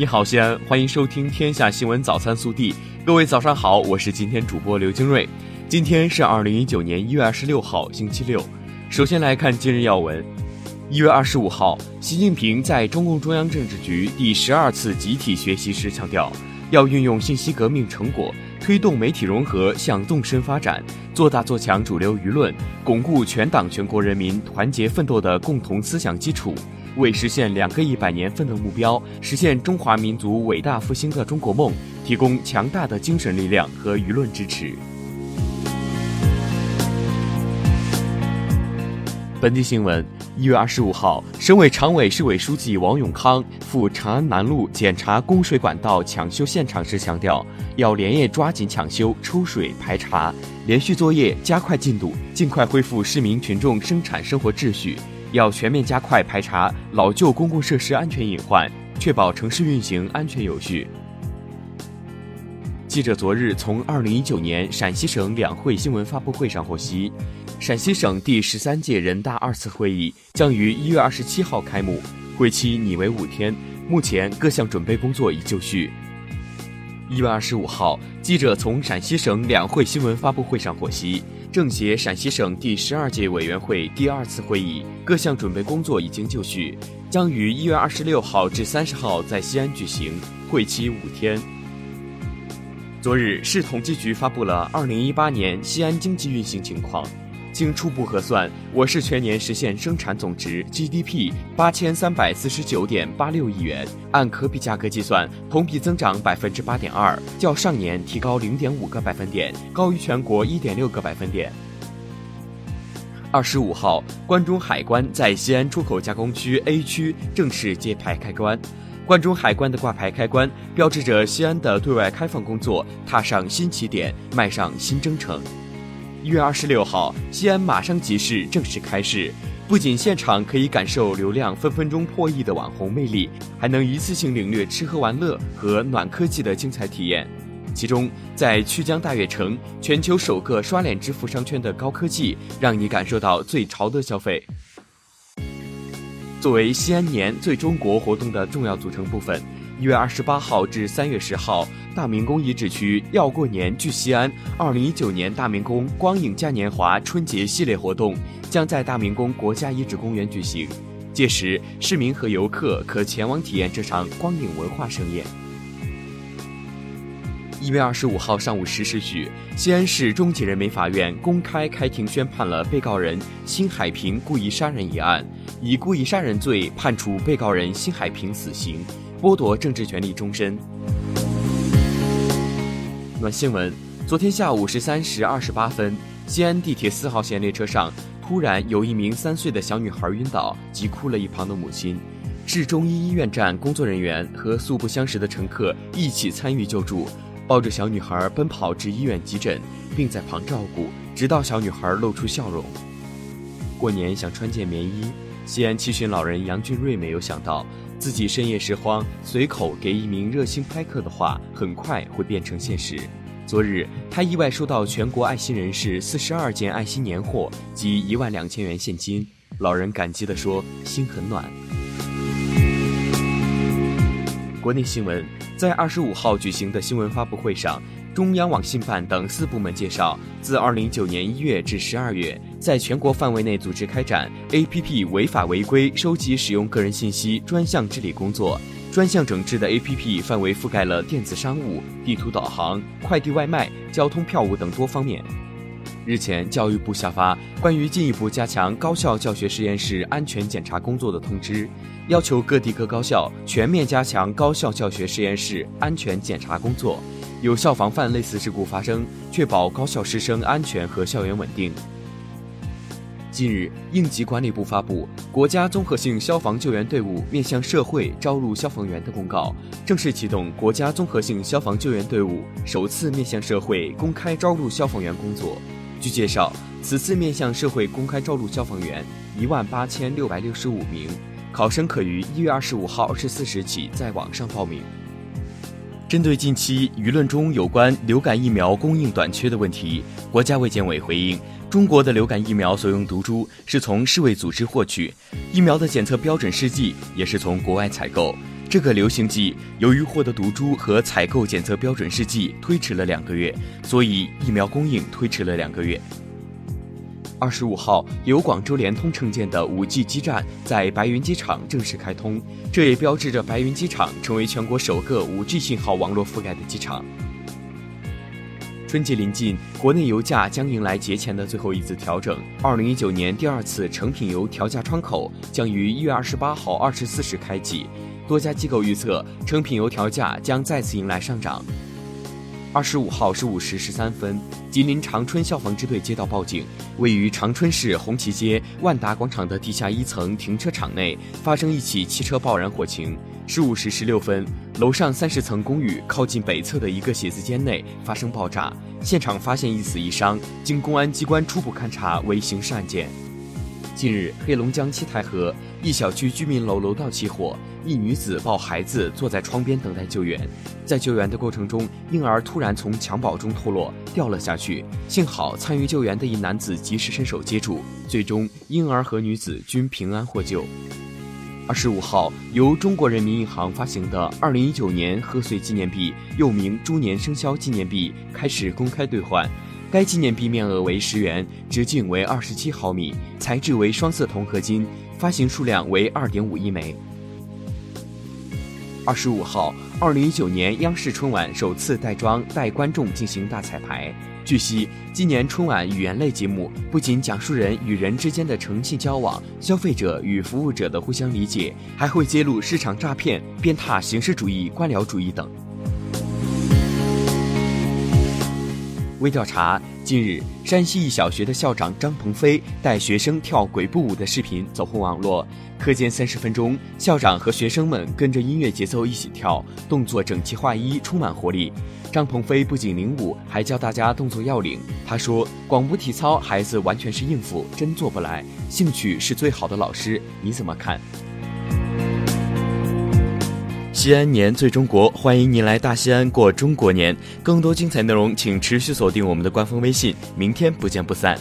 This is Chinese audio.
你好，西安，欢迎收听《天下新闻早餐速递》。各位早上好，我是今天主播刘金瑞。今天是二零一九年一月二十六号，星期六。首先来看今日要闻。一月二十五号，习近平在中共中央政治局第十二次集体学习时强调，要运用信息革命成果，推动媒体融合向纵深发展，做大做强主流舆论，巩固全党全国人民团结奋斗的共同思想基础。为实现两个一百年奋斗目标，实现中华民族伟大复兴的中国梦，提供强大的精神力量和舆论支持。本地新闻：一月二十五号，省委常委、市委书记王永康赴长安南路检查供水管道抢修现场时强调，要连夜抓紧抢修、抽水、排查，连续作业，加快进度，尽快恢复市民群众生产生活秩序。要全面加快排查老旧公共设施安全隐患，确保城市运行安全有序。记者昨日从2019年陕西省两会新闻发布会上获悉，陕西省第十三届人大二次会议将于1月27号开幕，会期拟为五天，目前各项准备工作已就绪。1月25号，记者从陕西省两会新闻发布会上获悉。政协陕西省第十二届委员会第二次会议各项准备工作已经就绪，将于一月二十六号至三十号在西安举行，会期五天。昨日，市统计局发布了二零一八年西安经济运行情况。经初步核算，我市全年实现生产总值 GDP 八千三百四十九点八六亿元，按可比价格计算，同比增长百分之八点二，较上年提高零点五个百分点，高于全国一点六个百分点。二十五号，关中海关在西安出口加工区 A 区正式揭牌开关，关中海关的挂牌开关，标志着西安的对外开放工作踏上新起点，迈上新征程。一月二十六号，西安马上集市正式开市，不仅现场可以感受流量分分钟破亿的网红魅力，还能一次性领略吃喝玩乐和暖科技的精彩体验。其中，在曲江大悦城，全球首个刷脸支付商圈的高科技，让你感受到最潮的消费。作为西安年最中国活动的重要组成部分，一月二十八号至三月十号。大明宫遗址区要过年聚西安，二零一九年大明宫光影嘉年华春节系列活动将在大明宫国家遗址公园举行，届时市民和游客可前往体验这场光影文化盛宴。一月二十五号上午十时许，西安市中级人民法院公开开庭宣判了被告人辛海平故意杀人一案，以故意杀人罪判处被告人辛海平死刑，剥夺政治权利终身。暖新闻：昨天下午十三时二十八分，西安地铁四号线列车上突然有一名三岁的小女孩晕倒，急哭了一旁的母亲。市中医医院站工作人员和素不相识的乘客一起参与救助，抱着小女孩奔跑至医院急诊，并在旁照顾，直到小女孩露出笑容。过年想穿件棉衣，西安七旬老人杨俊瑞没有想到。自己深夜拾荒，随口给一名热心拍客的话，很快会变成现实。昨日，他意外收到全国爱心人士四十二件爱心年货及一万两千元现金。老人感激地说：“心很暖。”国内新闻，在二十五号举行的新闻发布会上，中央网信办等四部门介绍，自二零一九年一月至十二月。在全国范围内组织开展 APP 违法违规收集使用个人信息专项治理工作，专项整治的 APP 范围覆盖了电子商务、地图导航、快递外卖、交通票务等多方面。日前，教育部下发关于进一步加强高校教学实验室安全检查工作的通知，要求各地各高校全面加强高校教学实验室安全检查工作，有效防范类似事故发生，确保高校师生安全和校园稳定。近日，应急管理部发布《国家综合性消防救援队伍面向社会招录消防员的公告》，正式启动国家综合性消防救援队伍首次面向社会公开招录消防员工作。据介绍，此次面向社会公开招录消防员一万八千六百六十五名，考生可于一月二十五号二十四时起在网上报名。针对近期舆论中有关流感疫苗供应短缺的问题，国家卫健委回应。中国的流感疫苗所用毒株是从世卫组织获取，疫苗的检测标准试剂也是从国外采购。这个流行季由于获得毒株和采购检测标准试剂推迟了两个月，所以疫苗供应推迟了两个月。二十五号，由广州联通承建的五 G 基站在白云机场正式开通，这也标志着白云机场成为全国首个五 G 信号网络覆盖的机场。春节临近，国内油价将迎来节前的最后一次调整。二零一九年第二次成品油调价窗口将于一月二十八号二十四时开启，多家机构预测成品油调价将再次迎来上涨。二十五号十五时十三分，吉林长春消防支队接到报警，位于长春市红旗街万达广场的地下一层停车场内发生一起汽车爆燃火情。十五时十六分，楼上三十层公寓靠近北侧的一个写字间内发生爆炸，现场发现一死一伤，经公安机关初步勘查为刑事案件。近日，黑龙江七台河一小区居民楼楼道起火。一女子抱孩子坐在窗边等待救援，在救援的过程中，婴儿突然从襁褓中脱落，掉了下去。幸好参与救援的一男子及时伸手接住，最终婴儿和女子均平安获救。二十五号，由中国人民银行发行的二零一九年贺岁纪念币，又名猪年生肖纪念币，开始公开兑换。该纪念币面额为十元，直径为二十七毫米，材质为双色铜合金，发行数量为二点五亿枚。二十五号，二零一九年央视春晚首次带妆带观众进行大彩排。据悉，今年春晚语言类节目不仅讲述人与人之间的诚信交往、消费者与服务者的互相理解，还会揭露市场诈骗、鞭挞形式主义、官僚主义等。微调查：近日，山西一小学的校长张鹏飞带学生跳鬼步舞的视频走红网络。课间三十分钟，校长和学生们跟着音乐节奏一起跳，动作整齐划一，充满活力。张鹏飞不仅领舞，还教大家动作要领。他说：“广播体操，孩子完全是应付，真做不来。兴趣是最好的老师，你怎么看？”西安年最中国，欢迎您来大西安过中国年。更多精彩内容，请持续锁定我们的官方微信。明天不见不散。